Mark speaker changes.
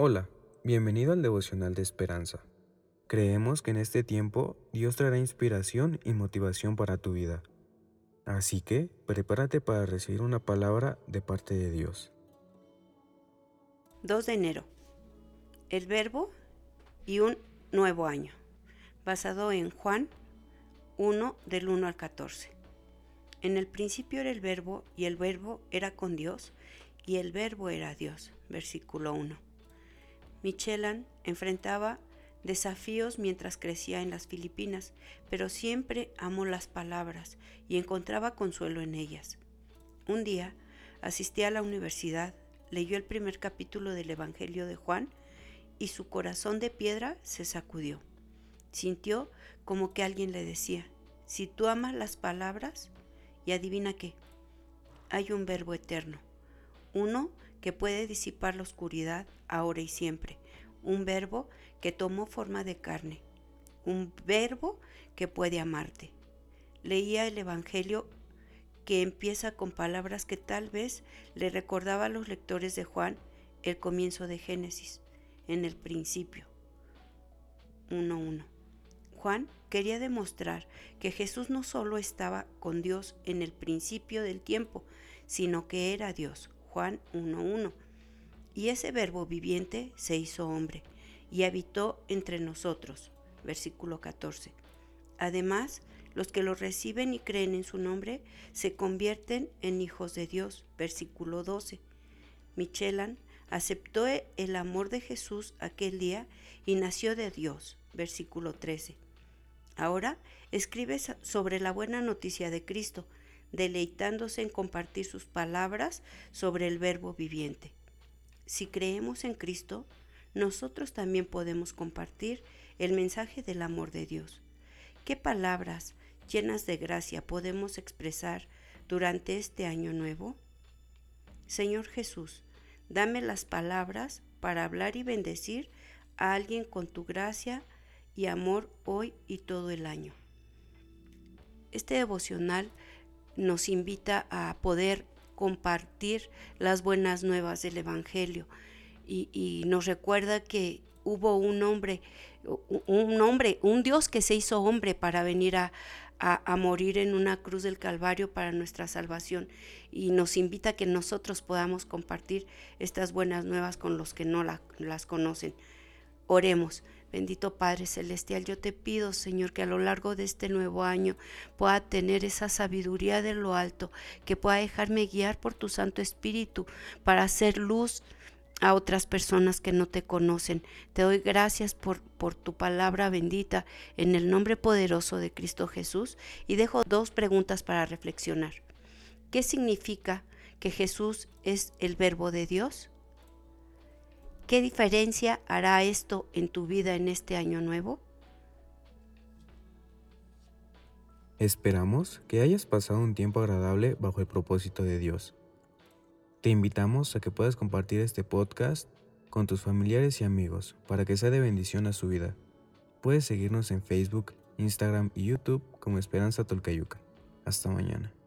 Speaker 1: Hola, bienvenido al devocional de esperanza. Creemos que en este tiempo Dios traerá inspiración y motivación para tu vida. Así que prepárate para recibir una palabra de parte de Dios.
Speaker 2: 2 de enero. El verbo y un nuevo año. Basado en Juan 1 del 1 al 14. En el principio era el verbo y el verbo era con Dios y el verbo era Dios. Versículo 1. Michelan enfrentaba desafíos mientras crecía en las Filipinas, pero siempre amó las palabras y encontraba consuelo en ellas. Un día asistí a la universidad, leyó el primer capítulo del Evangelio de Juan y su corazón de piedra se sacudió. Sintió como que alguien le decía, si tú amas las palabras, y adivina qué, hay un verbo eterno, uno que puede disipar la oscuridad ahora y siempre, un verbo que tomó forma de carne, un verbo que puede amarte. Leía el Evangelio que empieza con palabras que tal vez le recordaba a los lectores de Juan el comienzo de Génesis, en el principio. 1.1. Juan quería demostrar que Jesús no solo estaba con Dios en el principio del tiempo, sino que era Dios. Juan 1.1. Y ese verbo viviente se hizo hombre y habitó entre nosotros. Versículo 14. Además, los que lo reciben y creen en su nombre se convierten en hijos de Dios. Versículo 12. Michelan aceptó el amor de Jesús aquel día y nació de Dios. Versículo 13. Ahora escribe sobre la buena noticia de Cristo, deleitándose en compartir sus palabras sobre el verbo viviente. Si creemos en Cristo, nosotros también podemos compartir el mensaje del amor de Dios. ¿Qué palabras llenas de gracia podemos expresar durante este año nuevo? Señor Jesús, dame las palabras para hablar y bendecir a alguien con tu gracia y amor hoy y todo el año. Este devocional nos invita a poder compartir las buenas nuevas del Evangelio y, nos recuerda que hubo un hombre, un hombre, un Dios que se hizo hombre para venir a, morir en una cruz del Calvario para nuestra salvación y nos invita a que nosotros podamos compartir estas buenas nuevas con los que no las conocen. Oremos. Bendito Padre Celestial, yo te pido, Señor, que a lo largo de este nuevo año pueda tener esa sabiduría de lo alto, que pueda dejarme guiar por tu Santo Espíritu para hacer luz a otras personas que no te conocen. Te doy gracias por, por tu palabra bendita en el nombre poderoso de Cristo Jesús y dejo dos preguntas para reflexionar. ¿Qué significa que Jesús es el verbo de Dios? ¿Qué diferencia hará esto en tu vida en este año nuevo?
Speaker 1: Esperamos que hayas pasado un tiempo agradable bajo el propósito de Dios. Te invitamos a que puedas compartir este podcast con tus familiares y amigos para que sea de bendición a su vida. Puedes seguirnos en Facebook, Instagram y YouTube como Esperanza Tolcayuca. Hasta mañana.